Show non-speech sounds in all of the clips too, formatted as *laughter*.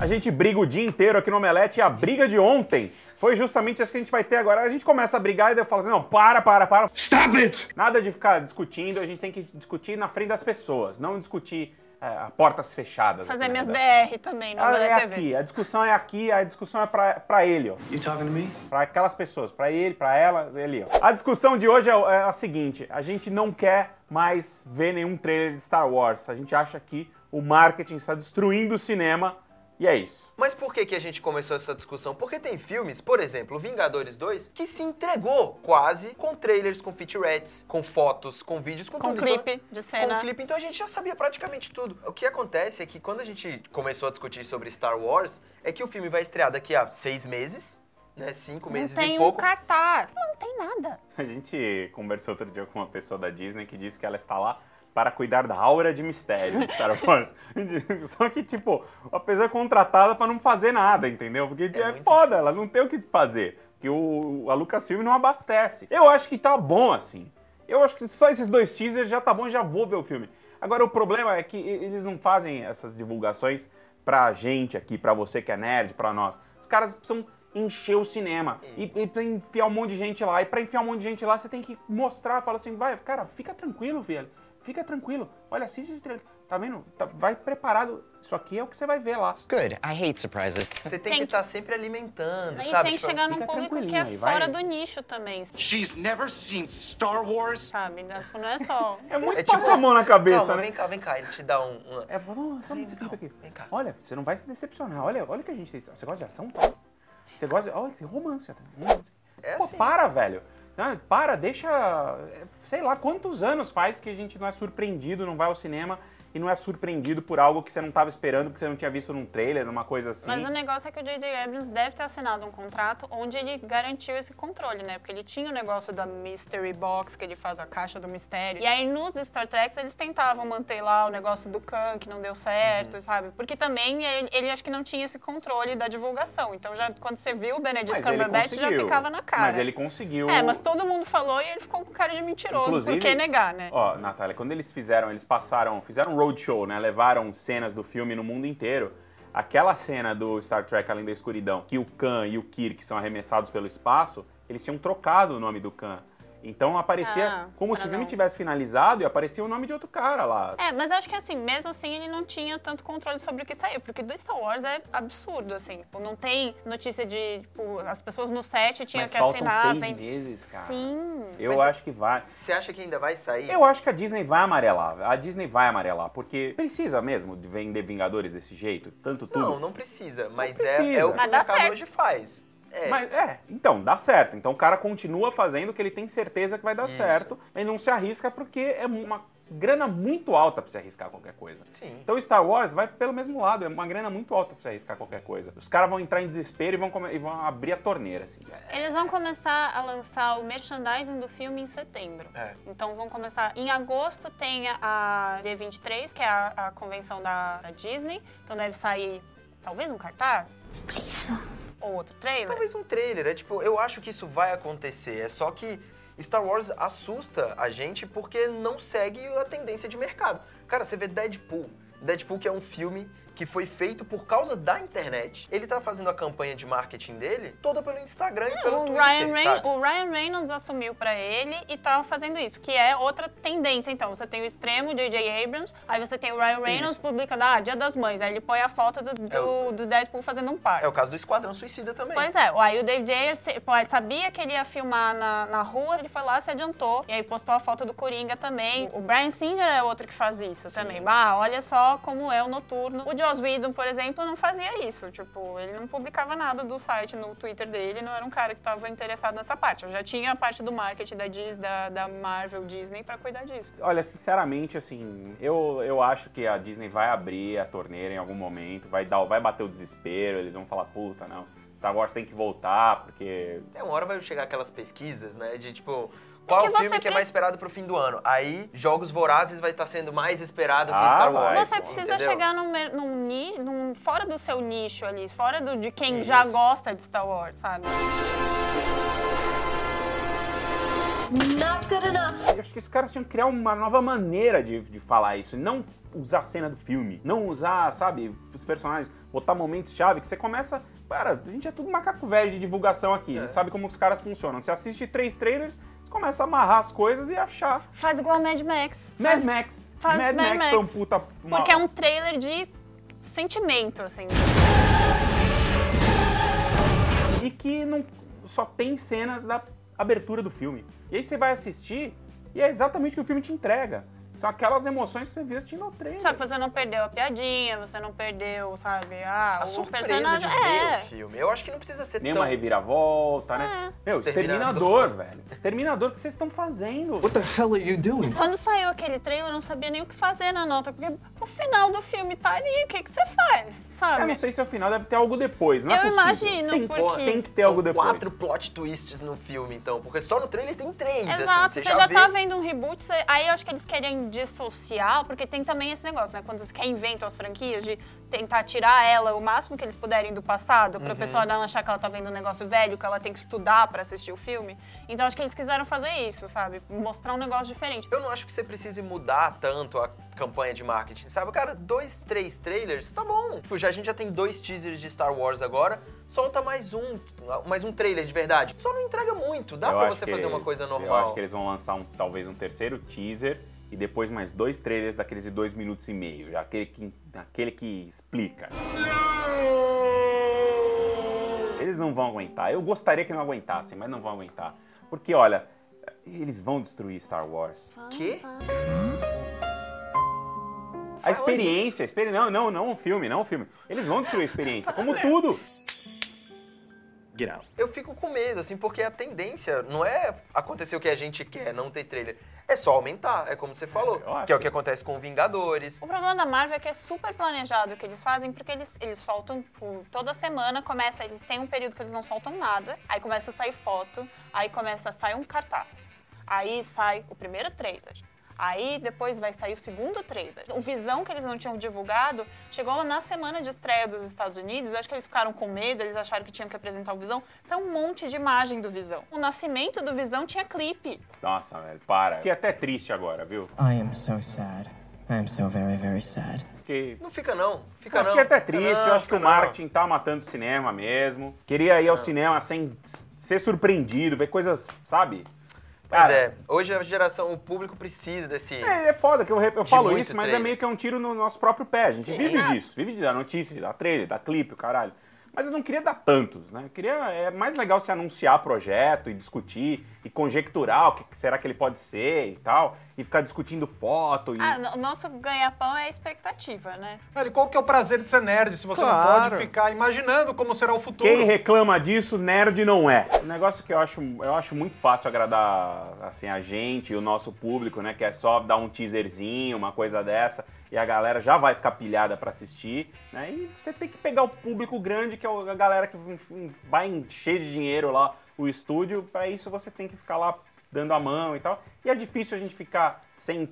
A gente briga o dia inteiro aqui no Omelete e a briga de ontem foi justamente essa que a gente vai ter agora. A gente começa a brigar e daí eu falo assim, não, para, para, para. Stop it! Nada de ficar discutindo, a gente tem que discutir na frente das pessoas, não discutir é, a portas fechadas. Fazer assim, minhas né? DR também no Ah, Omelete é TV. aqui, a discussão é aqui, a discussão é pra, pra ele, ó. You talking to me? Pra aquelas pessoas, pra ele, pra ela, ele, ó. A discussão de hoje é, é a seguinte: a gente não quer mais ver nenhum trailer de Star Wars. A gente acha que o marketing está destruindo o cinema e é isso. Mas por que, que a gente começou essa discussão? Porque tem filmes, por exemplo, Vingadores 2, que se entregou quase com trailers, com featurettes, com fotos, com vídeos, com, Com tudo. clipe Então, de com cena. clipe, então a gente já sabia praticamente tudo. O que acontece é que quando a gente começou a discutir sobre Star Wars, é que o filme vai estrear daqui a seis meses, né? Cinco Não meses tem e um pouco. cartaz. Não tem nada. A gente conversou outro dia com uma pessoa da Disney que disse que ela está lá para cuidar da aura de mistério de Star Wars. *laughs* Só que, tipo, a pessoa é contratada para não fazer nada, entendeu? Porque é, muito foda, difícil. ela não tem o que fazer. Porque o, a Lucasfilm não abastece. Eu acho que tá bom assim. Eu acho que só esses dois teasers já tá bom, já vou ver o filme. Agora, o problema é que e- eles não fazem essas divulgações pra gente aqui, pra você que é nerd, pra nós. Os caras precisam encher o cinema e, e pra enfiar um monte de gente lá. E pra enfiar um monte de gente lá, você tem que mostrar, fala assim, vai, cara, fica tranquilo, velho. Fica tranquilo. Olha, assiste esse trailer. Tá vendo? Tá- vai preparado. Isso aqui é o que você vai ver lá. Good. I hate surprises. Você tem, Tem que que- estar sempre alimentando, E sabe? tem que Tipo, chegar num público que é aí, vai. fora do nicho também, She's never seen Star Wars. sabe? Não é só... *laughs* É muito É tipo- passar a mão na cabeça, Calma, né? vem cá, vem cá. Ele te dá um... um- É, vamos, vamos Vem, aqui. vem cá. Olha, você não vai se decepcionar. Olha, olha o que a gente tem. Você gosta de ação? Tá? Você gosta de. Olha, tem romance. Romance. É Pô, assim. para, velho. Ah, Para, deixa. Sei lá quantos anos faz que a gente não é surpreendido, não vai ao cinema e não é surpreendido por algo que você não estava esperando, porque você não tinha visto num trailer, numa coisa assim. Mas o negócio é que o J.J. Abrams deve ter assinado um contrato onde ele garantiu esse controle, né? Porque ele tinha o negócio da Mystery Box, que ele faz a caixa do mistério. E aí nos Star Treks eles tentavam manter lá o negócio do Khan, que não deu certo, Uhum. sabe? Porque também ele, ele acho que não tinha esse controle da divulgação. Então já quando você viu o Benedict Cumberbatch já ficava na cara. Mas ele conseguiu. É, mas todo mundo falou e ele ficou com cara de mentiroso. Inclusive- Por que negar, né? Ó, Natália, quando eles fizeram, eles passaram, fizeram um roadshow, né? Levaram cenas do filme no mundo inteiro. Aquela cena do Star Trek Além da Escuridão, que o Khan e o Kirk são arremessados pelo espaço, eles tinham trocado o nome do Khan. Então aparecia Ah, como se o filme não- tivesse finalizado e aparecia o nome de outro cara lá. É, mas acho que assim, mesmo assim, ele não tinha tanto controle sobre o que saiu, porque do Star Wars é absurdo, assim. Tipo, não tem notícia de, tipo, as pessoas no set tinham Mas que faltam assinar. seis vem- meses, cara. Sim. Eu Mas- acho que vai. Você acha que ainda vai sair? Eu acho que a Disney vai amarelar. A Disney vai amarelar, porque precisa mesmo de vender Vingadores desse jeito, tanto tudo. Não, não precisa. Mas precisa. É, é o que Mas o mercado certo. hoje faz. É. Mas é, então, dá certo. Então o cara continua fazendo o que ele tem certeza que vai dar Isso. certo. Ele não se arrisca porque é uma grana muito alta pra se arriscar qualquer coisa. Sim. Então Star Wars vai pelo mesmo lado, é uma grana muito alta pra se arriscar qualquer coisa. Os caras vão entrar em desespero e vão, e vão abrir a torneira, assim. Eles vão começar a lançar o merchandising do filme em setembro. É. Então vão começar. Em agosto tem a D23, que é a, a convenção da, da Disney. Então deve sair talvez um cartaz. Ou outro trailer. Talvez um trailer. É tipo, eu acho que isso vai acontecer. É só que Star Wars assusta a gente porque não segue a tendência de mercado. Cara, você vê Deadpool. Deadpool que é um filme que foi feito por causa da internet. Ele tá fazendo a campanha de marketing dele toda pelo Instagram e pelo o, Twitter, Ryan Reyn- o Ryan Reynolds assumiu pra ele e tá fazendo isso, que é outra tendência. Então, você tem o extremo, J.J. Abrams, aí você tem o Ryan Reynolds Isso. publicando, ah, Dia das Mães. Aí ele põe a foto do, do, É o- do Deadpool fazendo um par. É o caso do Esquadrão Suicida também. Pois é, aí o David Ayer sabia que ele ia filmar na, na rua, ele foi lá, se adiantou, e aí postou a foto do Coringa também. O Brian Singer é outro que faz isso também. Ah, olha só como é o noturno. O Joss Whedon, por exemplo, não fazia isso. Tipo, ele não publicava nada do site no Twitter dele, não era um cara que estava interessado nessa parte. Eu já tinha a parte do marketing da, Dis- da, da Marvel Disney pra cuidar disso. Olha, sinceramente, assim, eu, eu acho que a Disney vai abrir a torneira em algum momento, vai, dar, vai bater o desespero, eles vão falar, puta, não, Star Wars tem que voltar, porque É, uma hora vai chegar aquelas pesquisas, né? De tipo, qual o filme que é mais esperado pro fim do ano? Aí, Jogos Vorazes vai estar sendo mais esperado que Ah, Star. Wars. Você precisa entendeu? chegar num, num, num- fora do seu nicho ali, fora do, de quem já Isso. gosta de Star Wars, sabe? Not good enough. Eu acho que esses caras tinham que criar uma nova maneira de, de falar isso. Não usar a cena do filme. Não usar, sabe, os personagens. Botar momentos-chave que você começa. Cara, a gente é tudo macaco velho de divulgação aqui. Gente sabe como os caras funcionam. Você assiste três trailers, começa a amarrar as coisas e achar. Faz igual Mad Max. Mad Faz- Max. faz Mad, Mad Max, foi um Max. puta. uma- Porque é um trailer de sentimento, assim. E que não só tem cenas da abertura do filme. E aí você vai assistir e é exatamente o que o filme te entrega. São aquelas emoções que você viu assistindo ao trailer. Só que você não perdeu a piadinha, você não perdeu, sabe? Ah, A o surpresa personagem. de ver é. o filme. Eu acho que não precisa ser Nenhuma tão... reviravolta, né? Meu, Exterminador. velho. Exterminador, o que vocês estão fazendo? What the hell are you doing? Quando saiu aquele trailer, eu não sabia nem o que fazer na nota, porque o final do filme tá ali, o que, que você faz, sabe? Eu não sei se é o final, deve ter algo depois, não é Eu possível. imagino, tem, porque- tem que ter São algo depois. quatro plot twists no filme, então. Porque só no trailer tem três, Exato, assim. você já, tá vendo um reboot, você- aí eu acho que eles querem dissociar, porque tem também esse negócio, né? Quando eles reinventam as franquias, de tentar tirar ela o máximo que eles puderem do passado, pra pessoa não achar que ela tá vendo um negócio velho, que ela tem que estudar pra assistir o filme. Então acho que eles quiseram fazer isso, sabe? Mostrar um negócio diferente. Eu não acho que você precise mudar tanto a campanha de marketing, sabe? Cara, dois, três trailers, tá bom. Tipo, já, a gente já tem dois teasers de Star Wars agora, solta mais um, mais um trailer de verdade. Só não entrega muito, dá Eu pra acho você fazer uma eles- coisa Eu normal. acho que eles vão lançar um, talvez um terceiro teaser e depois mais dois trailers daqueles de dois minutos e meio. Já aquele que, aquele que explica. Eles não vão aguentar. Eu gostaria que não aguentassem, mas não vão aguentar. Porque, olha, eles vão destruir Star Wars. Quê? A experiência, a experi... não, não, não um filme, não um filme. Eles vão destruir a experiência, como tudo. Get out. Eu fico com medo, assim, porque a tendência não é acontecer o que a gente quer, não ter trailer. É só aumentar, é como você falou. eu acho que é o que- que acontece com Vingadores. O problema da Marvel é que é super planejado o que eles fazem, porque eles, eles soltam tipo, toda semana, começa, eles têm um período que eles não soltam nada, aí começa a sair foto, aí começa a sair um cartaz, aí sai o primeiro trailer. Aí depois vai sair o segundo trailer. O Visão que eles não tinham divulgado chegou na semana de estreia dos Estados Unidos. Eu acho que eles ficaram com medo, eles acharam que tinham que apresentar o Visão. Saiu um monte de imagem do Visão. O nascimento do Visão tinha clipe. Nossa, velho, para. Fiquei até triste agora, viu? I am so sad. I am so very, very sad. Fiquei Não fica não, fica Eu não. fiquei até triste, não, eu acho que o não. marketing tá matando o cinema mesmo. Queria ir ao cinema sem ser surpreendido, ver coisas, sabe? Pois Cara, é, hoje a geração, o público precisa desse... É, é foda que eu, eu falo isso, mas é trailer. meio que é um tiro no nosso próprio pé. A gente Sim. vive disso, vive de dar notícia, dar trailer, dar clipe, o caralho. Mas eu não queria dar tantos, né? Eu queria, é mais legal se anunciar projeto e discutir e conjecturar o que será que ele pode ser e tal, e ficar discutindo foto e... Ah, o nosso ganha-pão é a expectativa, né? Velho, qual que é o prazer de ser nerd se você não Claro. pode ficar imaginando como será o futuro? Quem reclama disso, nerd não é. Um negócio que eu acho, eu acho muito fácil agradar assim, a gente e o nosso público, né? Que é só dar um teaserzinho, uma coisa dessa, e a galera já vai ficar pilhada pra assistir, né? E você tem que pegar o público grande, que é a galera que enfim, vai encher de dinheiro lá o estúdio. Pra isso você tem que ficar lá dando a mão e tal. E é difícil a gente ficar sem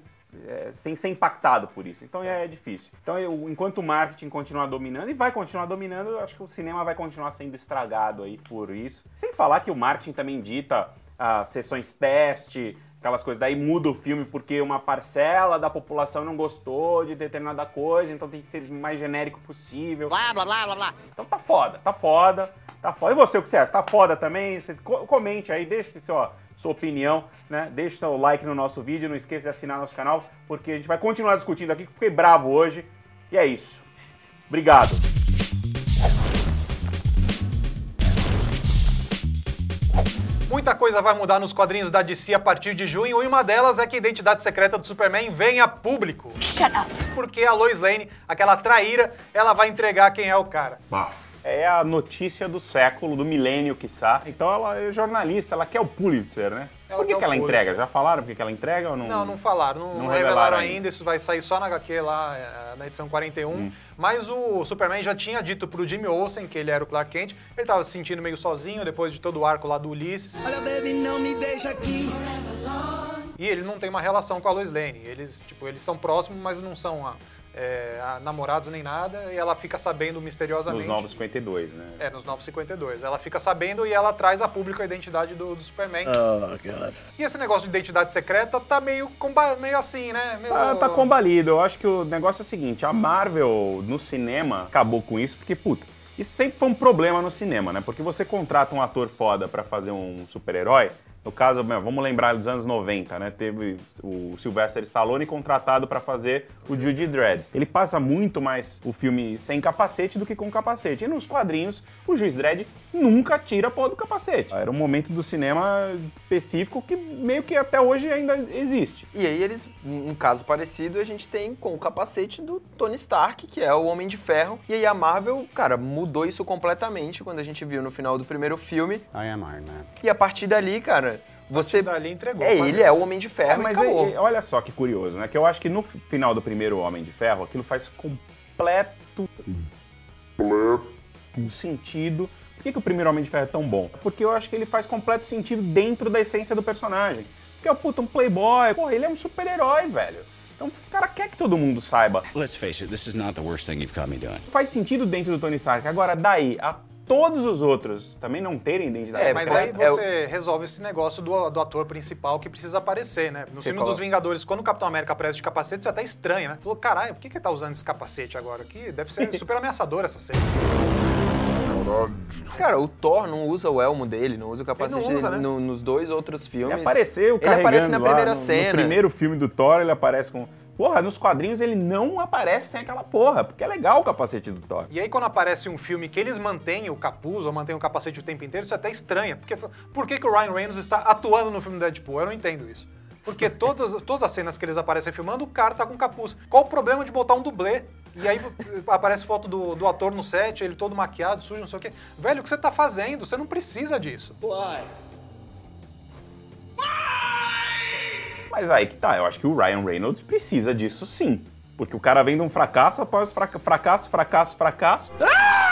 é, sem ser impactado por isso. Então é difícil. Então, eu, enquanto o marketing continuar dominando, e vai continuar dominando, eu acho que o cinema vai continuar sendo estragado aí por isso. Sem falar que o marketing também dita as sessões teste, aquelas coisas. Daí muda o filme porque uma parcela da população não gostou de determinada coisa, então tem que ser o mais genérico possível. Blá, blá, blá, blá, blá. Então tá foda, tá foda, tá foda. E você, o que você acha? Tá foda também? Você co- comente aí, deixe sua, sua opinião, né? Deixe seu like no nosso vídeo, não esqueça de assinar nosso canal, porque a gente vai continuar discutindo aqui, que eu fiquei bravo hoje. E é isso. Obrigado. Muita coisa vai mudar nos quadrinhos da DC a partir de junho e uma delas é que a identidade secreta do Superman vem a público. Porque a Lois Lane, aquela traíra, ela vai entregar quem é o cara. É a notícia do século, do milênio, quiçá. Então ela é jornalista, ela quer o Pulitzer, né? Ela Por que, que ela Pulitzer. entrega? Já falaram por que que ela entrega ou não? Não, não falaram, não, Não revelaram, revelaram ainda. ainda. isso vai sair só na HQ lá, eh, na edição 41. Hum. Mas o Superman já tinha dito pro Jimmy Olsen que ele era o Clark Kent, ele tava se sentindo meio sozinho depois de todo o arco lá do Ulisses. Olha, baby, não me deixa aqui. E ele não tem uma relação com a Lois Lane. Eles, tipo, eles são próximos, mas não são ah, é, namorados nem nada, e ela fica sabendo misteriosamente. Nos Novos 52, né? É, nos 952. Ela fica sabendo e ela traz a público a identidade do, do Superman. Oh, God. E esse negócio de identidade secreta tá meio, comba- meio assim, né? Meio... Tá, tá combalido. Eu acho que o negócio é o seguinte: a Marvel no cinema acabou com isso, porque, puta, isso sempre foi um problema no cinema, né? Porque você contrata um ator foda pra fazer um super-herói. No caso, vamos lembrar dos anos 90, né? Teve o Sylvester Stallone contratado pra fazer o Judy Dredd. Ele passa muito mais o filme sem capacete do que com capacete. E nos quadrinhos, o Juiz Dredd nunca tira a porra do capacete. Era um momento do cinema específico que meio que até hoje ainda existe. E aí eles, um caso parecido, a gente tem com o capacete do Tony Stark, que é o Homem de Ferro. E aí a Marvel, cara, mudou isso completamente quando a gente viu no final do primeiro filme. I am Iron Man. E a partir dali, cara, você... Dali entregou. É, mas ele é o Homem de É, Ferro mas e acabou. aí, olha só que curioso, né? Que eu acho que no final do primeiro Homem de Ferro, aquilo faz completo, completo sentido. Por que, que o primeiro Homem de Ferro é tão bom? Porque eu acho que ele faz completo sentido dentro da essência do personagem. Porque é puta, um playboy, porra, ele é um super-herói, velho. Então o cara quer que todo mundo saiba. Let's face it, this is not the worst thing you've caught me doing. Faz sentido dentro do Tony Stark. Agora, daí, a todos os outros também não terem identidade É, Mas aí é o- você resolve esse negócio do, do ator principal que precisa aparecer, né? No Você filme coloca- dos Vingadores, quando o Capitão América aparece de capacete, você até estranha, né? Falou, caralho, por que, que ele tá usando esse capacete agora? Que deve ser *laughs* super ameaçador essa cena. Cara, o Thor não usa o elmo dele, não usa o capacete Ele não usa, dele né? no- nos dois outros filmes. Ele apareceu Ele carregando aparece na lá primeira no, cena. No primeiro filme do Thor, ele aparece com... Porra, nos quadrinhos ele não aparece sem aquela porra, porque é legal o capacete do Thor. E aí, quando aparece um filme que eles mantêm o capuz ou mantêm o capacete o tempo inteiro, isso até estranha. Porque, por que, que o Ryan Reynolds está atuando no filme do Deadpool? Eu não entendo isso. Porque todas, *laughs* todas as cenas que eles aparecem filmando, o cara tá com capuz. Qual o problema de botar um dublê? E aí *laughs* aparece foto do, do ator no set, ele todo maquiado, sujo, não sei o quê. Velho, o que você tá fazendo? Você não precisa disso. Mas aí que tá, eu acho que o Ryan Reynolds precisa disso sim. Porque o cara vem de um fracasso após fraca- fracasso, fracasso, fracasso. A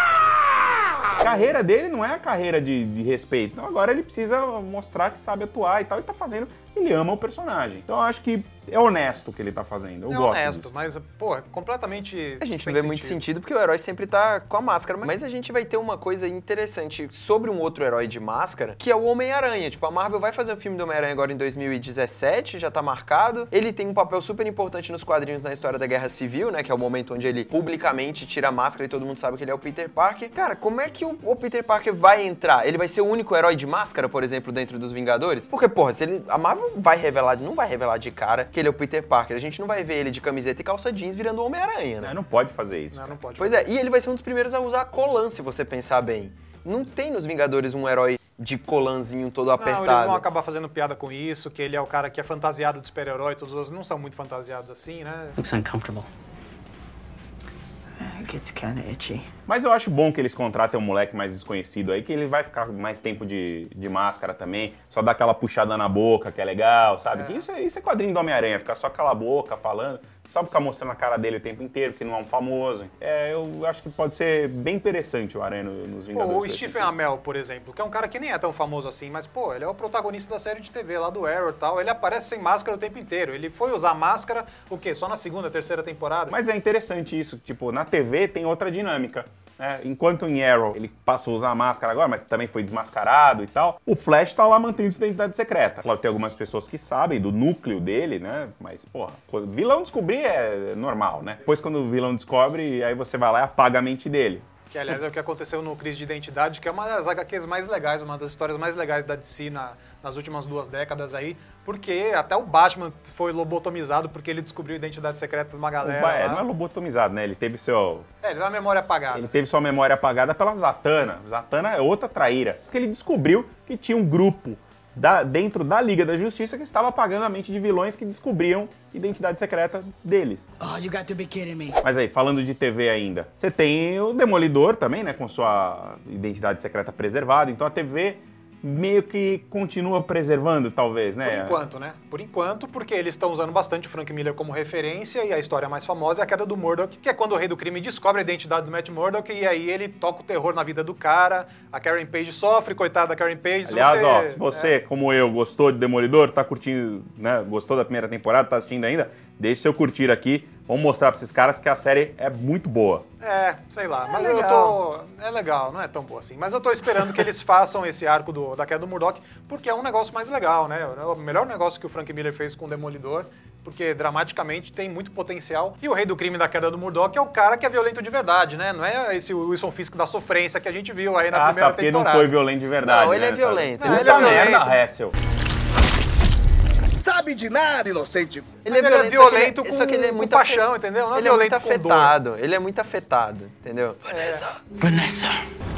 carreira dele não é a carreira de, de respeito. Então agora ele precisa mostrar que sabe atuar e tal. E tá fazendo. Ele ama o personagem. Então eu acho que é honesto o que ele tá fazendo. Eu é gosto. honesto, disso. mas, pô, é completamente. A gente sem não vê muito sentido porque o herói sempre tá com a máscara. Mas a gente vai ter uma coisa interessante sobre um outro herói de máscara, que é o Homem-Aranha. Tipo, a Marvel vai fazer o filme do Homem-Aranha agora em 2017, já tá marcado. Ele tem um papel super importante nos quadrinhos na história da Guerra Civil, né? Que é o momento onde ele publicamente tira a máscara e todo mundo sabe que ele é o Peter Parker. Cara, como é que o, o Peter Parker vai entrar? Ele vai ser o único herói de máscara, por exemplo, dentro dos Vingadores? Porque, porra, se ele. A Marvel vai revelar, não vai revelar de cara que ele é o Peter Parker. A gente não vai ver ele de camiseta e calça jeans virando o Homem-Aranha, né? É, não pode fazer isso. Não, não pode. Pois é, e ele vai ser um dos primeiros a usar colã, se você pensar bem. Não tem nos Vingadores um herói de colãzinho todo Não, apertado. eles vão acabar fazendo piada com isso, que ele é o cara que é fantasiado de super-herói, todos os outros não são muito fantasiados assim, né? Looks uncomfortable. It gets kinda itchy. Mas eu acho bom que eles contratem um moleque mais desconhecido aí, que ele vai ficar mais tempo de, de máscara também. Só dar aquela puxada na boca, que é legal, sabe? Que isso, é, isso é quadrinho do Homem-Aranha, ficar só cala a boca falando. Só ficar mostrando a cara dele o tempo inteiro, que não é um famoso. É, eu acho que pode ser bem interessante o Aranha no- nos Pô, Vingadores. o dois. Stephen Amell, por exemplo, que é um cara que nem é tão famoso assim, mas, pô, ele é o protagonista da série de TV lá do Arrow e tal. Ele aparece sem máscara o tempo inteiro. Ele foi usar máscara, o quê? Só na segunda, terceira temporada? Mas é interessante isso, tipo, na TV tem outra dinâmica. Né? Enquanto em Arrow ele passou a usar a máscara agora, mas também foi desmascarado e tal, o Flash tá lá mantendo sua identidade secreta. Claro, tem algumas pessoas que sabem do núcleo dele, né? Mas, porra, vilão descobrir é normal, né? Depois, quando o vilão descobre, aí você vai lá e apaga a mente dele. Que, aliás, é o que aconteceu no Crise de Identidade, que é uma das HQs mais legais, uma das histórias mais legais da DC na- nas últimas duas décadas aí, porque até o Batman foi lobotomizado porque ele descobriu a identidade secreta de uma galera Ba- é, lá. não é lobotomizado, né? Ele teve seu, É, ele tem uma memória apagada. Ele teve sua memória apagada pela Zatanna. Zatanna é outra traíra. Porque ele descobriu que tinha um grupo da- dentro da Liga da Justiça que estava apagando a mente de vilões que descobriam identidade secreta deles. Oh, you got to be kidding me. Mas aí, falando de TV ainda, você tem o Demolidor também, né? Com sua identidade secreta preservada. Então a TV meio que continua preservando, talvez, né? Por enquanto, né? Por enquanto, porque eles estão usando bastante o Frank Miller como referência e a história mais famosa é a queda do Murdoch, que é quando o rei do crime descobre a identidade do Matt Murdock e aí ele toca o terror na vida do cara. A Karen Page sofre, coitada da Karen Page. Aliás, você, ó, se você, como eu, gostou de Demolidor, tá curtindo, né? Gostou da primeira temporada, tá assistindo ainda, deixe seu curtir aqui, Vamos mostrar pra esses caras que a série é muito boa. É, sei lá, mas eu legal. tô. É legal, não é tão boa assim. Mas eu tô esperando que eles *laughs* façam esse arco do, da queda do Murdoch, porque é um negócio mais legal, né? É o melhor negócio que o Frank Miller fez com o Demolidor, porque dramaticamente tem muito potencial. E o rei do crime da queda do Murdoch é o cara que é violento de verdade, né? Não é esse Wilson Fisk da sofrência que a gente viu aí na ah, tá, primeira porque temporada. não foi violento de verdade. Não, ele né, é violento. Não, ele é merda, violento. Hessel. Sabe de nada, inocente. Mas ele é violento com- só que ele é com muito paixão, entendeu? Não é ele é muito violento com dor. afetado. Ele é muito afetado, entendeu? Vanessa.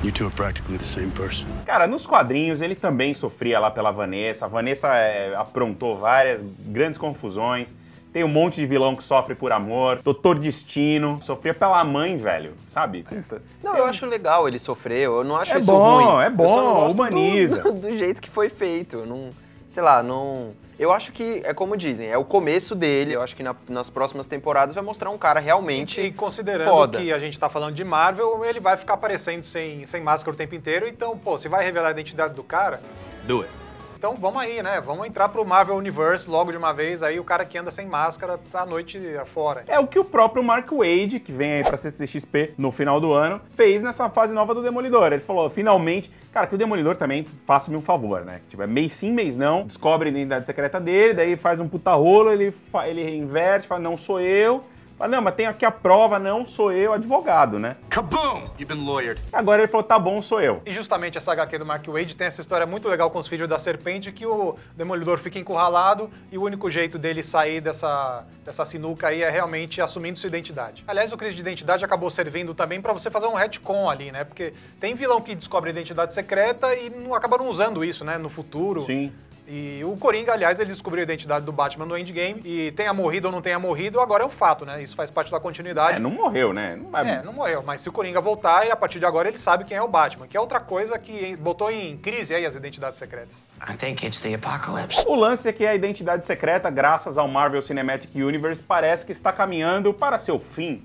You two are practically the same person. Cara, nos quadrinhos ele também sofria lá pela Vanessa. A Vanessa é, aprontou várias grandes confusões. Tem um monte de vilão que sofre por amor. Doutor Destino. Sofria pela mãe, velho. Sabe? Puta. Não, eu acho legal ele sofrer. Eu não acho É isso bom, ruim. é bom, só não gosto do- humaniza. Do, *laughs* do jeito que foi feito. Eu Não, sei lá, não. Eu acho que é como dizem, é o começo dele. Eu acho que na- nas próximas temporadas vai mostrar um cara realmente. E considerando foda. que a gente tá falando de Marvel, ele vai ficar aparecendo sem, sem máscara o tempo inteiro. Então, pô, se vai revelar a identidade do cara, Do it. Então vamos aí, né? Vamos entrar pro Marvel Universe logo de uma vez. Aí o cara que anda sem máscara a noite afora. É o que o próprio Mark Wade, que vem aí pra CCXP no final do ano, fez nessa fase nova do Demolidor. Ele falou, finalmente, cara, que o Demolidor também faça-me um favor, né? Tipo, é mês sim, mês não, descobre a identidade secreta dele, daí faz um puta rolo, ele, ele inverte, fala, não sou eu. Fala, não, mas tem aqui a prova, não sou eu, advogado, né? Kaboom! You've been lawyered. Agora ele falou, tá bom, sou eu. E justamente essa HQ do Mark Wade tem essa história muito legal com os filhos da serpente, que o Demolidor fica encurralado e o único jeito dele sair dessa, dessa sinuca aí é realmente assumindo sua identidade. Aliás, o crise de identidade acabou servindo também pra você fazer um retcon ali, né? Porque tem vilão que descobre a identidade secreta e não acabaram usando isso, né? No futuro. Sim. E o Coringa, aliás, ele descobriu a identidade do Batman no Endgame. E tenha morrido ou não tenha morrido, agora é um fato, né? Isso faz parte da continuidade. É, não morreu, né? Não vai- É, não morreu, mas se o Coringa voltar, e a partir de agora ele sabe quem é o Batman, que é outra coisa que botou em crise aí as identidades secretas. I think it's the apocalypse. O lance é que a identidade secreta, graças ao Marvel Cinematic Universe, parece que está caminhando para seu fim.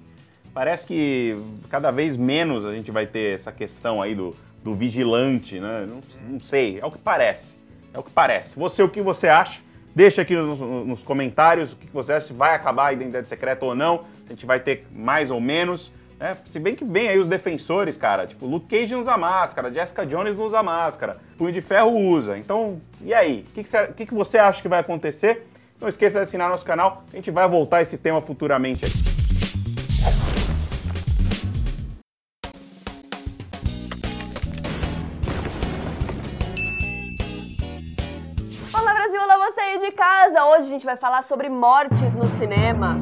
Parece que cada vez menos a gente vai ter essa questão aí do, do vigilante, né? Não, não sei, é o que parece. É o que parece. Você, o que você acha? Deixa aqui nos, nos comentários o que você acha, se vai acabar a identidade secreta ou não, a gente vai ter mais ou menos. né? Se bem que vem aí os defensores, cara. Tipo, Luke Cage não usa máscara, Jessica Jones não usa máscara, Punho de Ferro usa. Então, e aí? O que, que, você, que que você acha que vai acontecer? Não esqueça de assinar nosso canal, a gente vai voltar a esse tema futuramente aí. Gente vai falar sobre mortes no cinema.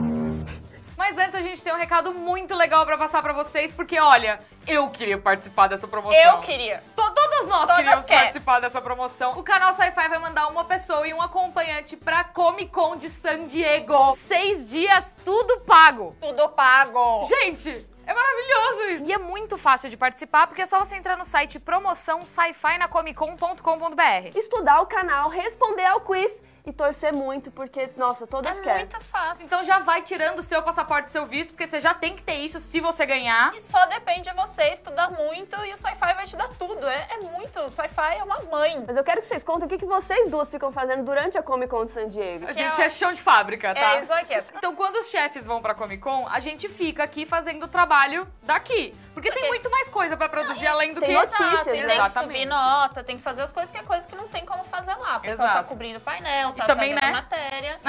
Mas antes a gente tem um recado muito legal pra passar pra vocês, porque olha, eu queria participar dessa promoção. Eu queria. To- todos nós Todas queríamos quer. participar dessa promoção. O canal Sci-Fi vai mandar uma pessoa e um acompanhante pra Comic Con de San Diego. Seis dias, tudo pago. Tudo pago. Gente, é maravilhoso isso. E é muito fácil de participar, porque é só você entrar no site promoção sci-fi na comicon.com.br. Estudar o canal, responder ao quiz e torcer muito, porque, nossa, todas É querem. muito fácil. Então já vai tirando o seu passaporte e seu visto, porque você já tem que ter isso se você ganhar. E só depende de você estudar muito e o sci-fi vai te dar tudo. É, é muito. O sci-fi é uma mãe. Mas eu quero que vocês contem o que, que vocês duas ficam fazendo durante a Comic Con de San Diego. A gente é chão de fábrica, tá? É isso aqui. Então, quando os chefes vão pra Comic Con, a gente fica aqui fazendo o trabalho daqui. Porque tem muito mais coisa pra produzir além do tem que notícias, Exato, né? tem que subir nota, tem que fazer as coisas que é coisa que não tem como fazer lá. A pessoa Exato. tá cobrindo painel, tá também, né? matéria.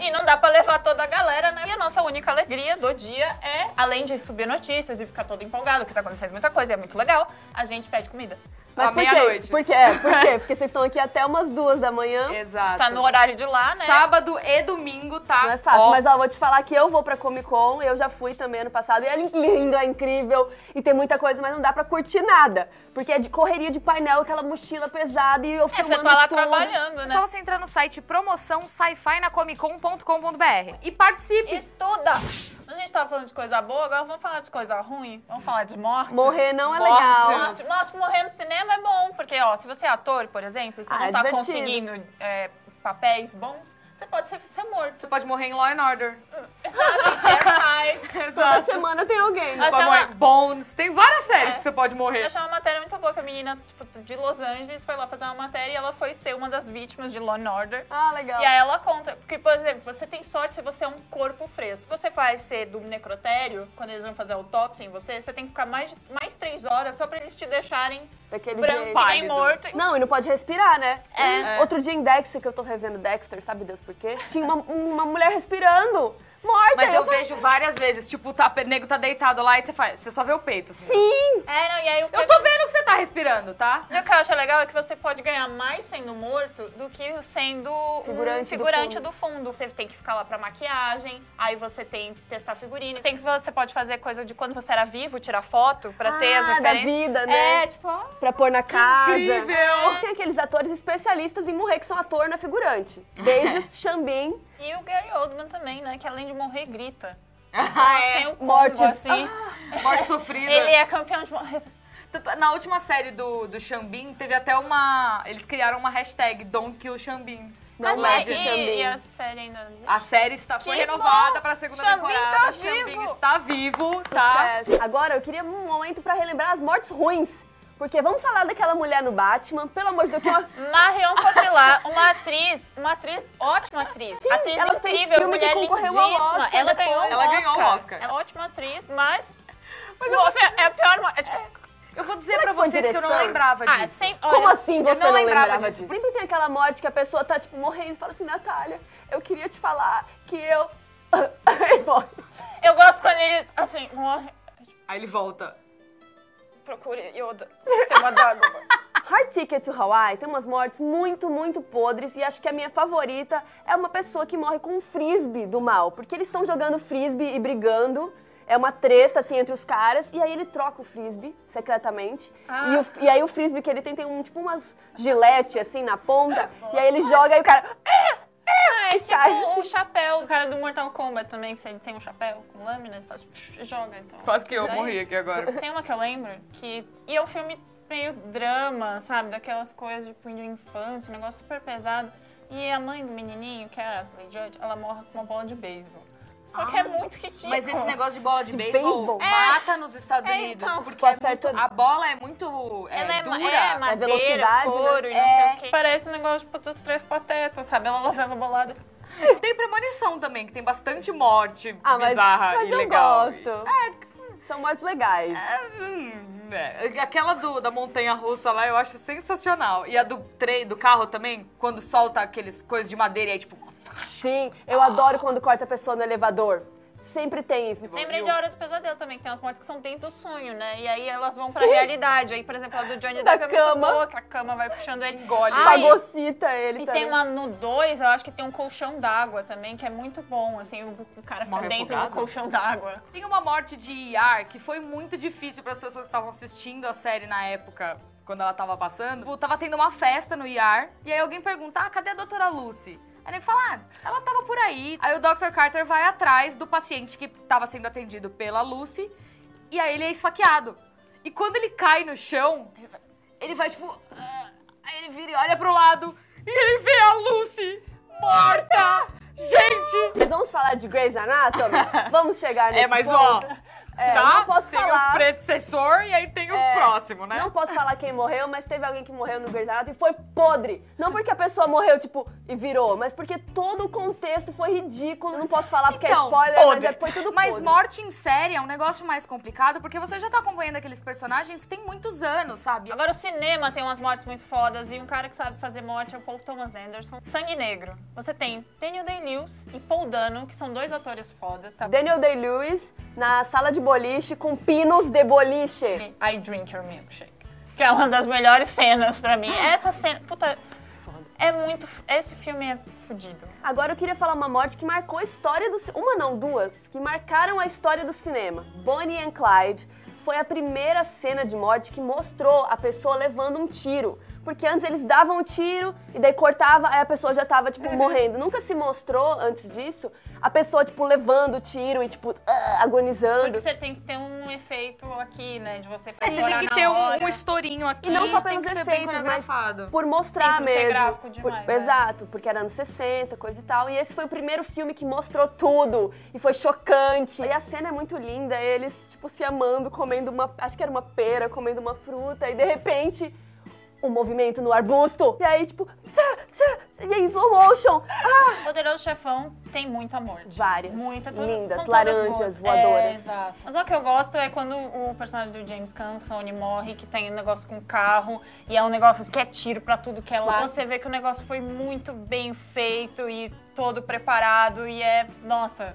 e não dá pra levar toda a galera, né? E a nossa única alegria do dia é, além de subir notícias e ficar todo empolgado, que tá acontecendo muita coisa e é muito legal, a gente pede comida. Mas à por quê? Por quê? É, por quê? *laughs* Porque vocês estão aqui até umas duas da manhã. Exato. Tá no horário de lá, né? Sábado e domingo, tá? Não é fácil, Ó, mas ó, vou te falar que eu vou pra Comic Con, eu já fui também ano passado, e é lindo, é incrível, e tem muita coisa, mas não dá pra curtir nada. Porque é de correria de painel, aquela mochila pesada, e eu É, você tá lá tudo. trabalhando, né? só você entrar no site promoção sci-fi na comicon.com.br e participe. Estuda! A gente tava falando de coisa boa, agora vamos falar de coisa ruim? Vamos falar de morte? Morrer não é Morte. legal. Morte, morte morrer no cinema é bom, porque, ó, se você é ator, por exemplo, e você Ah, não é tá divertido. conseguindo é, papéis bons, você pode ser, ser morto. Você pode morrer em Law and Order. Exato, em CSI, Ai, *laughs* Toda semana tem alguém. Vai morrer. Bones. Tem várias séries É. que você pode morrer. Eu achei uma matéria muito boa que a menina tipo, de Los Angeles foi lá fazer uma matéria e ela foi ser uma das vítimas de Law and Order. Ah, legal. E aí ela conta, porque, por exemplo, você tem sorte se você é um corpo fresco. Se você vai ser do necrotério, quando eles vão fazer a autópsia em você, você tem que ficar mais, de- mais três horas só pra eles te deixarem Daquele branco, jeito. bem Pálido. morto. Não, e não pode respirar, né? É. Outro dia em Dexter, que eu tô revendo Dexter, sabe Deus por quê? Tinha uma, uma mulher respirando, morta. Mas eu falei, vejo várias vezes, tipo, tá, o nego tá deitado lá e você faz. Você só vê o peito, assim. Sim! É, não, e aí o Eu tô vendo que você tá respirando, tá? E o que eu acho legal é que você pode ganhar mais sendo morto do que sendo Figurante um do figurante fundo. do fundo. Você tem que ficar lá pra maquiagem, aí você tem que testar figurino. Tem que você pode fazer coisa de quando você era vivo, tirar foto pra ter as Ah, da referências. vida, né? É, tipo, ó, Pra pôr na casa. incrível! Tem aqueles atores especialistas em morrer que são ator na figurante. Desde *laughs* Xambin. E o Gary Oldman também, né? Que além de morrer, grita. *laughs* Ah, é. Tem o combo, Mortes. assim. Morte sofrida. Ele é campeão de morrer. Na última série do, do Xambin, teve até uma. Eles criaram uma hashtag Don't Kill Xambin. Não Mas mate é, Xambin. e, e a série ainda... A série está, foi Que renovada bom! pra segunda Xambin temporada. tá Xambin vivo! está vivo, tá? Sucesso. Agora, eu queria um momento pra relembrar as mortes ruins. Porque vamos falar daquela mulher no Batman, pelo amor de Deus. uma- *laughs* Marion Cotillard, uma atriz, uma atriz, ótima atriz. Sim, atriz ela incrível, mulher lindíssima. Oscar ela ganhou o Ela Oscar. ganhou o Oscar. Ela é ótima atriz, mas... Mas é a pior... é tipo, Eu vou dizer Será pra vocês que eu não lembrava Ah, disso. sem, Como olha, assim você eu não não, lembrava lembrava disso. disso? Sempre tem aquela morte que a pessoa tá, tipo, morrendo e fala assim, Natália, eu queria te falar que eu... *laughs* Aí morre. Eu gosto quando ele, assim, morre. Aí ele volta. Procure Yoda. Sistema d'água. *laughs* Hard Ticket to Hawaii tem umas mortes muito, muito podres e acho que a minha favorita é uma pessoa que morre com um frisbee do mal, porque eles estão jogando frisbee e brigando. É uma treta, assim, entre os caras, e aí ele troca o frisbee, secretamente. Ah. E, o- e aí o frisbee que ele tem, tem um, tipo umas gilete, assim, na ponta, e aí ele joga e o cara... Ah, é Cai. tipo o chapéu do cara do Mortal Kombat também, que se ele tem um chapéu com lâmina, ele faz e joga, então. Quase que eu Daí- morri aqui agora. Tem uma que eu lembro que. E é um filme meio drama, sabe? Daquelas coisas tipo, de infância, um negócio super pesado. E a mãe do menininho, que é a Ashley Judd, ela morre com uma bola de beisebol. Só que é muito ridículo. Mas esse negócio de bola de, De beisebol beisebol? mata nos Estados É, Unidos. então, porque é muito- acerta- a bola é muito é, ela é, dura. é madeira, velocidade, né? couro e não É. sei o quê. Parece um negócio tipo dos três patetas, sabe? Ela leva a bolada. Tem premonição também, que tem bastante morte Ah, mas, bizarra mas e eu legal. gosto. São mortes legais. Hum, é. Aquela do, da montanha russa lá eu acho sensacional. E a do trem, do carro também, quando solta aqueles coisas de madeira e aí, tipo. Sim, eu adoro quando corta a pessoa no elevador. Sempre tem isso. Lembrei de A Hora do Pesadelo também, que tem umas mortes que são dentro do sonho, né? E aí elas vão pra realidade. Aí, por exemplo, a do Johnny Da Depp é muito cama. boa, que a cama vai puxando ele. Engole. Ai, Fagocita ele E também. tem uma no 2, eu acho que tem um colchão d'água também, que é muito bom, assim, o, o cara fica Morre dentro afogado? do colchão d'água. Tem uma morte de IAR que foi muito difícil para as pessoas que estavam assistindo a série na época, quando ela tava passando. Tava tendo uma festa no IAR, e aí alguém pergunta, ah, cadê a doutora Lucy? Aí ele fala, ah, ela tava por aí. Aí o Dr. Carter vai atrás do paciente que tava sendo atendido pela Lucy, e aí ele é esfaqueado. E quando ele cai no chão, ele vai, ele vai, tipo... ah, aí ele vira e olha pro lado, e ele vê a Lucy morta! Gente! Mas vamos falar de Grey's Anatomy? *laughs* vamos chegar nesse É, mas ponto? ó, É, tá? não posso tem falar. o predecessor e aí tem o É, próximo, né? Não posso falar quem morreu, mas teve alguém que morreu no Anatomy e foi podre. Não porque a pessoa morreu, tipo, e virou, mas porque todo o contexto foi ridículo. Não posso falar porque é Então, spoiler, mas podre. é- foi tudo Mas podre. morte em série é um negócio mais complicado porque você já tá acompanhando aqueles personagens tem muitos anos, sabe? Agora, o cinema tem umas mortes muito fodas, e um cara que sabe fazer morte é o Paul Thomas Anderson. Sangue Negro. Você tem Daniel Day-Lewis e Paul Dano, que são dois atores fodas, tá? Daniel Day-Lewis na sala de boliche com pinos de boliche. I Drink Your Milkshake. Que é uma das melhores cenas pra mim. Essa cena, puta, é muito... Esse filme é fudido. Agora eu queria falar uma morte que marcou a história do uma não, duas, que marcaram a história do cinema. Bonnie and Clyde foi a primeira cena de morte que mostrou a pessoa levando um tiro. Porque antes eles davam o tiro e daí cortava, aí a pessoa já tava, tipo, morrendo. Nunca se mostrou, antes disso, a pessoa, tipo, levando o tiro e, tipo, ah, agonizando. Porque você tem que ter um um efeito aqui, né? De você É, você tem que ter um, um estourinho aqui. E não só tem pelos ser efeitos, mas por mostrar Sim, por ser mesmo. gráfico Por- demais, né? Exato, porque era anos 60, coisa e tal. E esse foi o primeiro filme que mostrou tudo. E foi chocante. E a cena é muito linda, eles, tipo, se amando, comendo uma. Acho que era uma pera, comendo uma fruta. E de repente. Um movimento no arbusto. E aí, tipo. Tchá, tchá, e aí, slow motion. Ah! Poderoso Chefão tem muita morte. Várias. Muita, todas, Lindas, laranjas boas. voadoras. É, exato. Mas o que eu gosto é quando o personagem do James Cansone morre, que tem um negócio com carro, e é um negócio que é tiro pra tudo que é lá. Você vê que o negócio foi muito bem feito e todo preparado, e é, nossa,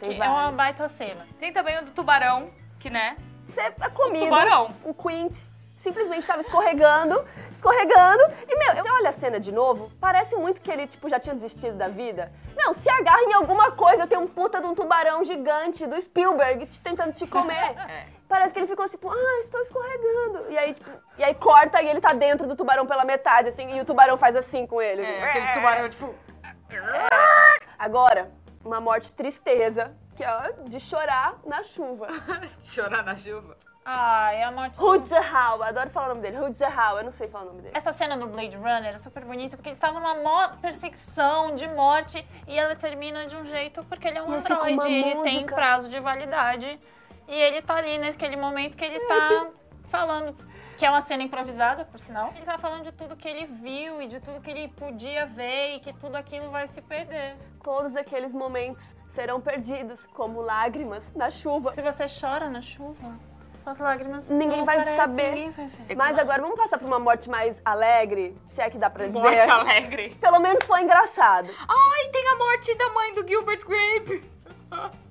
Tem que é uma baita cena. Tem também o do tubarão, que né? Você é comido. tubarão. O Quint simplesmente estava escorregando, escorregando. E, meu, você olha a cena de novo, parece muito que ele, tipo, já tinha desistido da vida. Não, se agarra em alguma coisa, tem um puta de um tubarão gigante do Spielberg te- tentando te comer. *laughs* É. Parece que ele ficou assim, tipo, ah, estou escorregando. E aí, tipo, e aí corta e ele tá dentro do tubarão pela metade, assim, e o tubarão faz assim com ele. É, aquele tubarão, tipo. Agora, uma morte tristeza, que é de chorar na chuva. *laughs* Chorar na chuva. Ah, é a morte do... Rutgerhauer, adoro falar o nome dele. Rutgerhauer, eu não sei falar o nome dele. Essa cena do Blade Runner é super bonita porque eles estavam numa perseguição de morte e ela termina de um jeito porque ele é um E androide, ele tem prazo de validade e ele tá ali naquele momento que ele tá falando que é uma cena improvisada, por sinal. Ele tá falando de tudo que ele viu e de tudo que ele podia ver e que tudo aquilo vai se perder. Todos aqueles momentos serão perdidos, como lágrimas na chuva. Se você chora na chuva, suas lágrimas Ninguém vai aparecem, saber. Ninguém vai ver. Mas agora vamos passar pra uma morte mais alegre, se é que dá pra dizer. Morte alegre. Pelo menos foi engraçado. Ai, tem a morte da mãe do Gilbert Grape.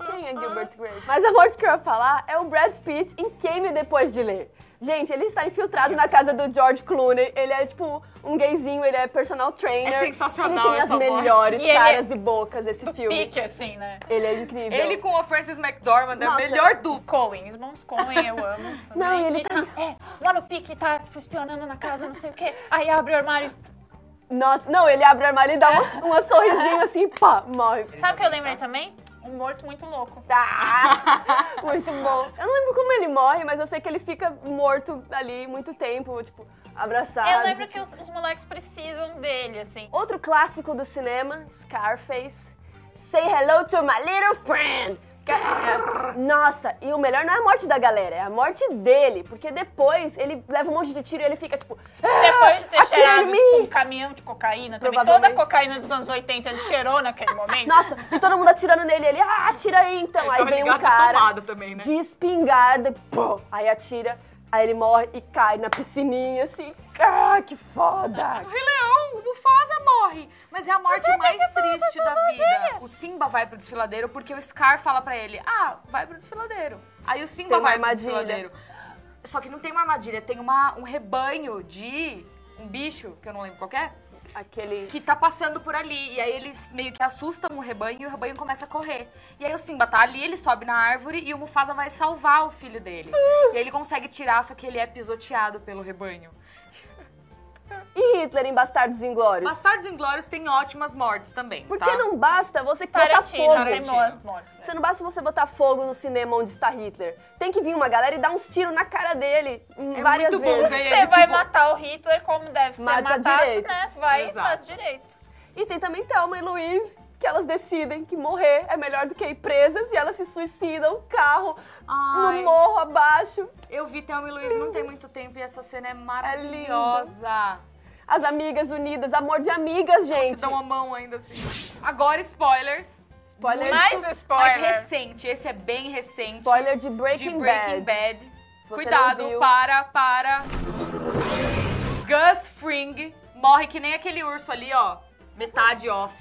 Quem é Gilbert Grape? Mas a morte que eu ia falar é o Brad Pitt em Queime Depois de Ler. Gente, ele está infiltrado na casa do George Clooney. Ele é tipo um gayzinho, ele é personal trainer. É sensacional Ele tem as morte. melhores E ele caras e bocas desse Do filme. pique, assim, né? Ele é incrível. Ele com o Francis McDormand é Nossa. melhor dupla. Coen, irmãos Coen, eu amo. *laughs* Também. Não, e ele E tá- É, lá no pique, tá espionando na casa, não sei o quê. Aí abre o armário. Nossa, não, ele abre o armário e dá uma, uma sorrisinho assim, pá, morre. Sabe o que eu lembrei também? Um morto muito louco. Ah, *laughs* muito bom. Eu não lembro como ele morre, mas eu sei que ele fica morto ali muito tempo, tipo, abraçado. Eu lembro que os, os moleques precisam dele, assim. Outro clássico do cinema, Scarface. Say hello to my little friend. Nossa, e o melhor não é a morte da galera, é a morte dele. Porque depois ele leva um monte de tiro e ele fica tipo. Depois de ter cheirado tipo, um caminhão de cocaína também. Toda a cocaína dos anos 80 ele cheirou naquele *laughs* momento. Nossa, e todo mundo atirando nele. Ele, ah, atira aí então. Aí vem um cara também, né? de espingarda, pô, aí atira, aí ele morre e cai na piscininha assim. Ah, que foda! O Rei Leão, o Mufasa morre. Mas é a morte mais triste da vida. O Simba vai pro desfiladeiro porque o Scar fala pra ele: Ah, vai pro desfiladeiro. Aí o Simba vai pro armadilha. desfiladeiro. Só que não tem uma armadilha, tem uma, um rebanho de um bicho, que eu não lembro qual que é, Aquele. que tá passando por ali. E aí eles meio que assustam o rebanho e o rebanho começa a correr. E aí o Simba tá ali, ele sobe na árvore e o Mufasa vai salvar o filho dele. E aí ele consegue tirar, só que ele é pisoteado pelo rebanho. E Hitler em Bastardos Inglórios? Bastardos Inglórios tem ótimas mortes também, Porque tá? não basta você botar fogo. Tarantino. as mortes. né? Você não basta você botar fogo no cinema onde está Hitler. Tem que vir uma galera e dar uns tiros na cara dele em É várias muito bom vezes. ver Você ele, vai tipo, matar o Hitler como deve ser Mata matado, direito. né? Vai e Exato. faz direito. E tem também Thelma e Louise, que elas decidem que morrer é melhor do que ir presas e elas se suicidam, carro, Ai. no morro abaixo. Eu vi Thelma e Luiz não tem muito tempo e essa cena é maravilhosa. As amigas unidas, amor de amigas, gente. dá uma mão ainda assim. Agora, spoilers. Spoiler, Mais Mais spoiler. recente, esse é bem recente. spoiler de de Breaking, Breaking Bad. Bad. Cuidado para, para. Gus Fring morre que nem aquele urso ali, ó. Metade off.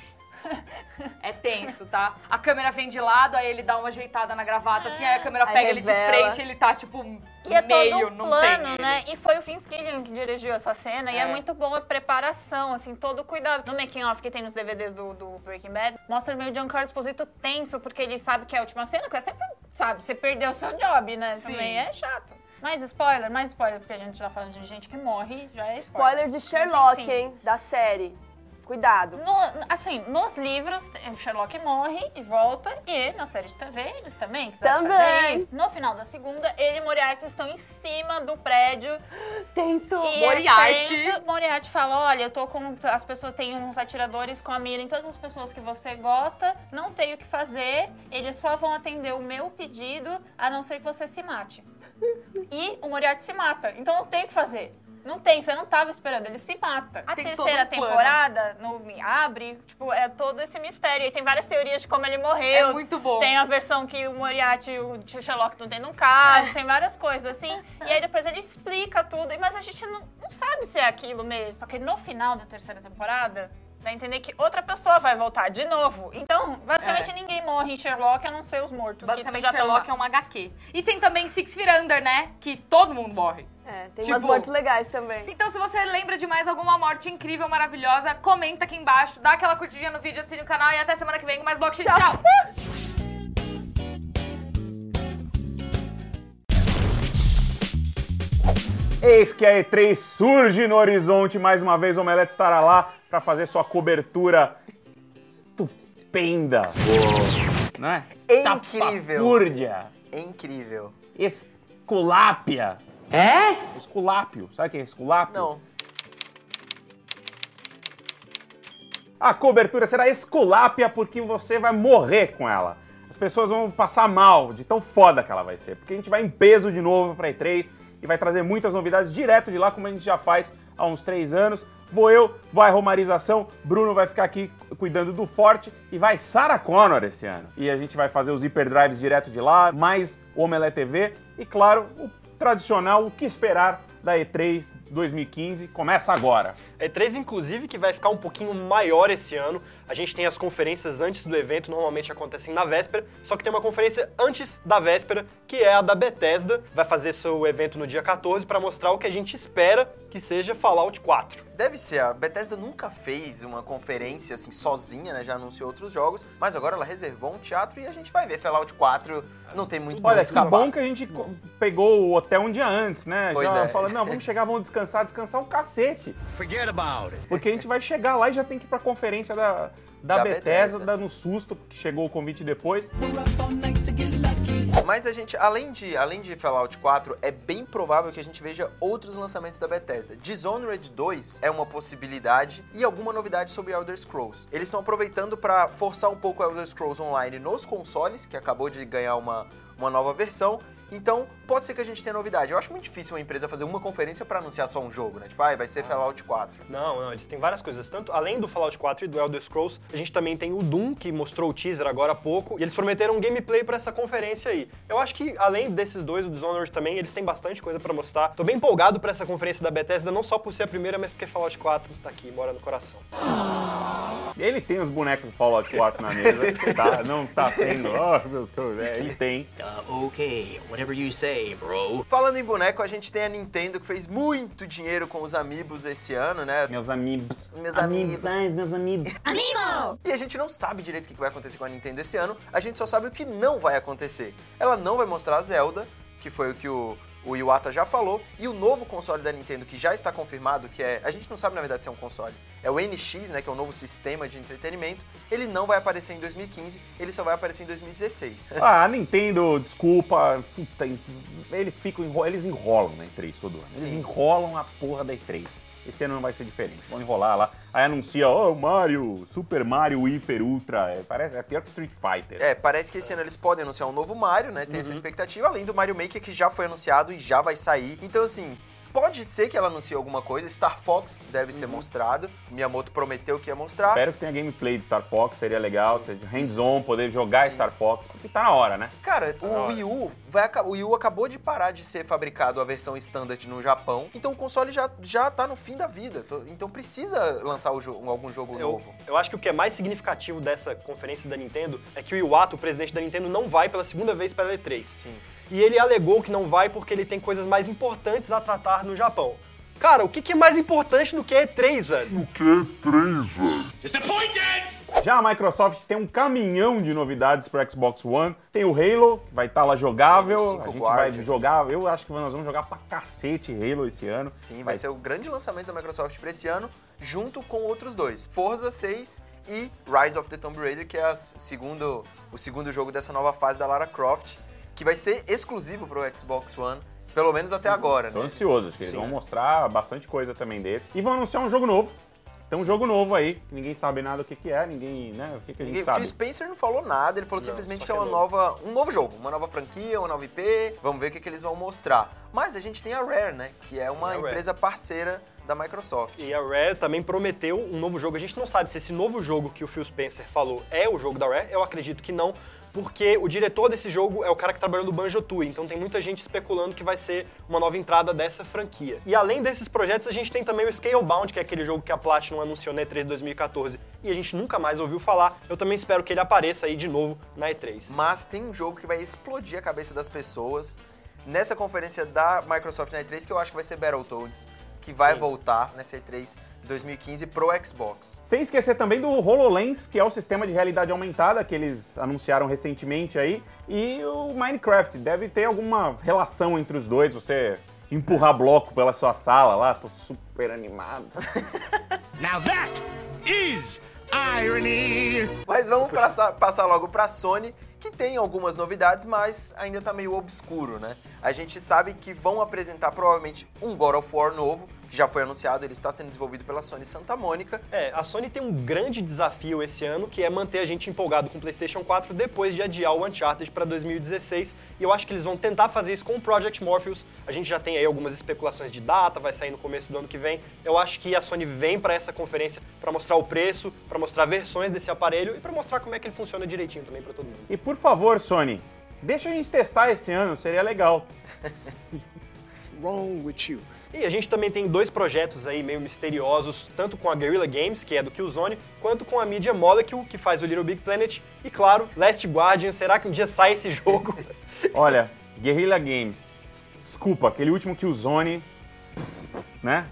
É tenso, tá? A câmera vem de lado, aí ele dá uma ajeitada na gravata, assim, aí a câmera Aí pega ele de revela. frente, ele tá, tipo, E é meio, todo um plano, né? E foi o Vince Gillian que dirigiu essa cena. E é É. muito bom a preparação, assim, todo o cuidado. No making off que tem nos DVDs do, do Breaking Bad, mostra meio o Giancarlo Esposito tenso, porque ele sabe que é a última cena, que é sempre, sabe, você perdeu o seu job, né? Sim. Também é chato. Mais spoiler, mais spoiler, porque a gente tá falando de gente que morre, já é spoiler. Spoiler de Sherlock, enfim. hein? Da série. Cuidado. No- assim, nos livros, o Sherlock morre e volta, e na série de TV eles também quiseram Também. fazer isso. No final da segunda, ele e Moriarty estão em cima do prédio. Tenso. E Moriarty. é tenso. Moriarty fala, olha, eu tô com... As pessoas têm uns atiradores com a mira em todas as pessoas que você gosta, não tem o que fazer, eles só vão atender o meu pedido, a não ser que você se mate. E o Moriarty se mata, então não tem o que fazer. Não tem, você não tava esperando, ele se mata. A Tem terceira um temporada, no Me Abre, tipo, é todo esse mistério. E tem várias teorias de como ele morreu. É muito bom. Tem a versão que o Moriarty e o Sherlock estão tendo um caso, tem várias coisas assim. E aí depois ele explica tudo, mas a gente não, não sabe se é aquilo mesmo. Só que no final da terceira temporada, vai entender que outra pessoa vai voltar de novo. Então, basicamente É. ninguém morre em Sherlock a não ser os mortos. Basicamente, Sherlock é um HQ. E tem também Six Feet Under, né? Que todo mundo morre. É, tem Tipo- umas mortes legais também. Então, se você lembra de mais alguma morte incrível, maravilhosa, comenta aqui embaixo, dá aquela curtidinha no vídeo, assine o canal e até semana que vem com mais Block X. Tchau! Eis que a E3 surge no horizonte, mais uma vez o Omelete estará lá para fazer sua cobertura estupenda. Não é? Incrível. Estapafúrdia, Incrível. esculápia. É? Esculápio. Sabe o que é esculápio? Não. A cobertura será esculápia porque você vai morrer com ela. As pessoas vão passar mal de tão foda que ela vai ser. Porque a gente vai em peso de novo pra E3 e vai trazer muitas novidades direto de lá, como a gente já faz há uns três anos. Vou eu, vai Romarização, Bruno vai ficar aqui cuidando do forte e vai Sarah Connor esse ano. E a gente vai fazer os hyperdrives direto de lá, mais o Omelé TV e, claro, o tradicional, o que esperar da E3 2015 começa agora. É E3, inclusive, que vai ficar um pouquinho maior esse ano. A gente tem as conferências antes do evento, normalmente acontecem na véspera, só que tem uma conferência antes da véspera, que é a da Bethesda. Vai fazer seu evento no dia 14 para mostrar o que a gente espera que seja Fallout 4. Deve ser, a Bethesda nunca fez uma conferência assim sozinha, né? Já anunciou outros jogos, mas agora ela reservou um teatro e a gente vai ver Fallout 4. Não tem muito Olha, que bom que a gente pegou o hotel um dia antes, né? Pois já é. falando, não, vamos chegar, vamos descansar, descansar um cacete. Forget about it. Porque a gente vai chegar lá e já tem que ir pra conferência da, da, Da Bethesda, Bethesda. dando susto, porque chegou o convite depois. Mas a gente, além de, além de Fallout 4, é bem provável que a gente veja outros lançamentos da Bethesda. Dishonored 2 é uma possibilidade e alguma novidade sobre Elder Scrolls. Eles estão aproveitando para forçar um pouco o Elder Scrolls Online nos consoles, que acabou de ganhar uma, uma nova versão. Então, pode ser que a gente tenha novidade. Eu acho muito difícil uma empresa fazer uma conferência para anunciar só um jogo, né? Tipo, ah, vai ser Fallout 4. Não, não, eles têm várias coisas. Tanto além do Fallout 4 e do Elder Scrolls, a gente também tem o Doom, que mostrou o teaser agora há pouco, e eles prometeram um gameplay pra essa conferência aí. Eu acho que além desses dois, o Dishonored também, eles têm bastante coisa pra mostrar. Tô bem empolgado pra essa conferência da Bethesda, não só por ser a primeira, mas porque Fallout 4 tá aqui, mora no coração. Ele tem os bonecos do Fallout 4 na mesa, tá? Não tá tendo. *laughs* Oh, meu Deus, é, ele tem. Uh, okay, whatever you say, bro. Falando em boneco, a gente tem a Nintendo que fez muito dinheiro com os Amiibos esse ano, né? Meus amigos. Meus amigos. Meus amigos. E a gente não sabe direito o que vai acontecer com a Nintendo esse ano, a gente só sabe o que não vai acontecer. Ela não vai mostrar a Zelda, que foi o que o, o Iwata já falou, e o novo console da Nintendo que já está confirmado, que é. A gente não sabe na verdade se é um console. É o NX, né? Que é o novo sistema de entretenimento. Ele não vai aparecer em 2015, ele só vai aparecer em 2016. *laughs* Ah, a Nintendo, desculpa, puta, eles ficam, eles enrolam na E3 todo ano. Eles enrolam a porra da E3. Esse ano não vai ser diferente. Vão enrolar lá. Aí anuncia, ó, o Mario, Super Mario Hyper Ultra. É, parece, é pior que Street Fighter. É, parece que esse ano eles podem anunciar um novo Mario, né? Tem essa expectativa, além do Mario Maker que já foi anunciado e já vai sair. Então, assim, pode ser que ela anuncie alguma coisa. Star Fox deve ser mostrado. Miyamoto prometeu que ia mostrar. Espero que tenha gameplay de Star Fox, seria legal. Hands-on, poder jogar Sim. Star Fox, porque tá na hora, né? Cara, na o. Wii U vai o Wii U acabou de parar de ser fabricado a versão standard no Japão, então o console já, já tá no fim da vida. Então precisa lançar algum jogo Eu, novo. eu acho que o que é mais significativo dessa conferência da Nintendo é que o Iwata, o presidente da Nintendo, não vai pela segunda vez para a E3. Sim. E ele alegou que não vai porque ele tem coisas mais importantes a tratar no Japão. Cara, o que, que é mais importante do que E3, velho? Disappointed! Já a Microsoft tem um caminhão de novidades para Xbox One. Tem o Halo, que vai estar lá jogável. Cinco A gente Guardians. vai jogar. Eu acho que nós vamos jogar pra cacete Halo esse ano. Sim, vai ser o grande lançamento da Microsoft para esse ano, junto com outros dois: Forza 6 e Rise of the Tomb Raider, que é a segundo, o segundo jogo dessa nova fase da Lara Croft, que vai ser exclusivo para o Xbox One, pelo menos até agora, Tô né? ansioso, acho que eles Sim. vão mostrar bastante coisa também desse. E vão anunciar um jogo novo. Tem um jogo novo aí, que ninguém sabe nada o que, que é, ninguém, né? O que, que a gente Ninguém, sabe. Phil Spencer não falou nada, ele falou Não, simplesmente que é uma nova, um novo jogo, uma nova franquia, uma nova IP. Vamos ver o que, que eles vão mostrar. Mas a gente tem a Rare, né? Que é uma empresa parceira da Microsoft. E a Rare também prometeu um novo jogo. A gente não sabe se esse novo jogo que o Phil Spencer falou é o jogo da Rare. Eu acredito que não, porque o diretor desse jogo é o cara que trabalhou no Banjo-Tooie. Então tem muita gente especulando que vai ser uma nova entrada dessa franquia. E além desses projetos, a gente tem também o Scalebound, que é aquele jogo que a Platinum anunciou na E3 2014 e a gente nunca mais ouviu falar. Eu também espero que ele apareça aí de novo na E3. Mas tem um jogo que vai explodir a cabeça das pessoas nessa conferência da Microsoft na E3 que eu acho que vai ser Battletoads, que vai Sim. voltar nessa E3 2015 pro Xbox. Sem esquecer também do HoloLens, que é o sistema de realidade aumentada que eles anunciaram recentemente aí, e o Minecraft. Deve ter alguma relação entre os dois, você empurrar bloco pela sua sala lá, tô super animado. *laughs* Now that is irony. Mas vamos passar, passar logo pra Sony, que tem algumas novidades, mas ainda tá meio obscuro, né? A gente sabe que vão apresentar provavelmente um God of War novo, que já foi anunciado, ele está sendo desenvolvido pela Sony Santa Mônica. É, a Sony tem um grande desafio esse ano, que é manter a gente empolgado com o PlayStation 4 depois de adiar o Uncharted para 2016. E eu acho que eles vão tentar fazer isso com o Project Morpheus. A gente já tem aí algumas especulações de data, vai sair no começo do ano que vem. Eu acho que a Sony vem para essa conferência para mostrar o preço, para mostrar versões desse aparelho e para mostrar como é que ele funciona direitinho também para todo mundo. E por favor, Sony, deixa a gente testar esse ano, seria legal. *laughs* Wrong with you. E a gente também tem dois projetos aí meio misteriosos, tanto com a Guerrilla Games, que é do Killzone, quanto com a Media Molecule, que faz o Little Big Planet, e claro, Last Guardian, será que um dia sai esse jogo? *laughs* Olha, Guerrilla Games, desculpa, aquele último Killzone, né?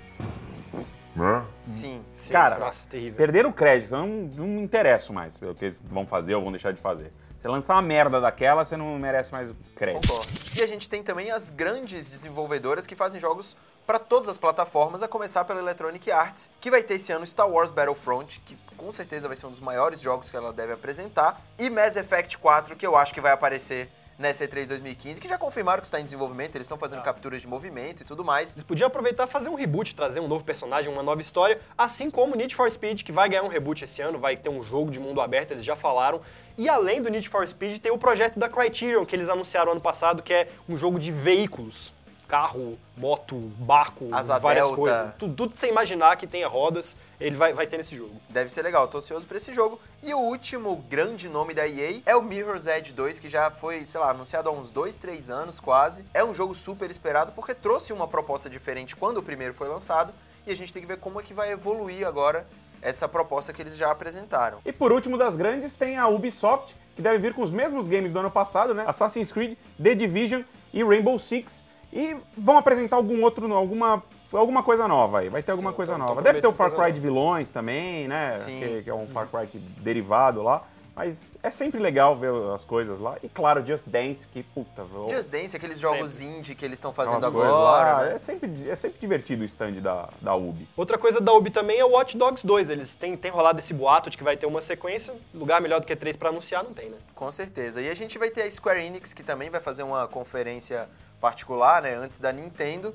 Sim. Sim, Cara, nossa, terrível. Perderam o crédito, eu não, não me interesso mais pelo que eles vão fazer ou vão deixar de fazer. Você lançar uma merda daquela, você não merece mais crédito. Concordo. E a gente tem também as grandes desenvolvedoras que fazem jogos para todas as plataformas, a começar pela Electronic Arts, que vai ter esse ano Star Wars Battlefront, que com certeza vai ser um dos maiores jogos que ela deve apresentar, e Mass Effect 4, que eu acho que vai aparecer nessa E3 2015, que já confirmaram que está em desenvolvimento, eles estão fazendo capturas de movimento e tudo mais. Eles podiam aproveitar e fazer um reboot, trazer um novo personagem, uma nova história, assim como Need for Speed, que vai ganhar um reboot esse ano, vai ter um jogo de mundo aberto, eles já falaram. E além do Need for Speed, tem o projeto da Criterion, que eles anunciaram ano passado, que é um jogo de veículos. Carro, moto, barco, Asa várias delta. coisas. Tudo, tudo que você imaginar que tenha rodas, ele vai, vai ter nesse jogo. Deve ser legal, tô ansioso pra esse jogo. E o último grande nome da EA é o Mirror's Edge 2, que já foi, sei lá, anunciado há uns 2, 3 anos quase. É um jogo super esperado porque trouxe uma proposta diferente quando o primeiro foi lançado. E a gente tem que ver como é que vai evoluir agora essa proposta que eles já apresentaram. E por último das grandes, tem a Ubisoft, que deve vir com os mesmos games do ano passado, né? Assassin's Creed, The Division e Rainbow Six. E vão apresentar algum outro, alguma, alguma coisa nova aí. Vai ter alguma Sim, coisa tão- tão nova. Deve ter o Far Cry de vilões também, né? Sim. Que, que é um Far Cry derivado lá. Mas é sempre legal ver as coisas lá. E claro, Just Dance, que puta, eu- Just Dance, aqueles jogos indie que eles estão fazendo agora, lá, né? É sempre, é sempre divertido o stand da, da Ubi. Outra coisa da Ubi também é o Watch Dogs 2. Eles têm, têm rolado esse boato de que vai ter uma sequência. Lugar melhor do que três pra anunciar, não tem, né? Com certeza. E a gente vai ter a Square Enix, que também vai fazer uma conferência particular, né, antes da Nintendo,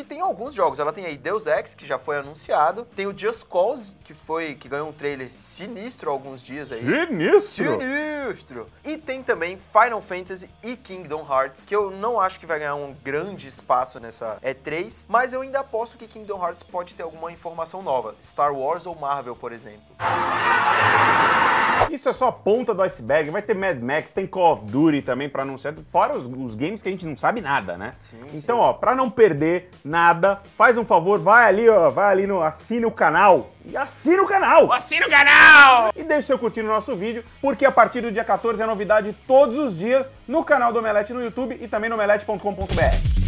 que tem alguns jogos. Ela tem aí Deus Ex, que já foi anunciado, tem o Just Cause, que foi que ganhou um trailer sinistro há alguns dias aí. Sinistro! Sinistro! E tem também Final Fantasy e Kingdom Hearts, que eu não acho que vai ganhar um grande espaço nessa E3, mas eu ainda aposto que Kingdom Hearts pode ter alguma informação nova. Star Wars ou Marvel, por exemplo. Isso é só a ponta do iceberg. Vai ter Mad Max, tem Call of Duty também pra anunciar. Fora os, os games que a gente não sabe nada, né? Sim, então, ó, pra não perder nada, faz um favor, vai ali, ó, vai ali no assina o canal e assina o canal. Assina o canal! E deixe seu curtir no nosso vídeo, porque a partir do dia 14 é novidade todos os dias no canal do Omelete no YouTube e também no omelete.com.br.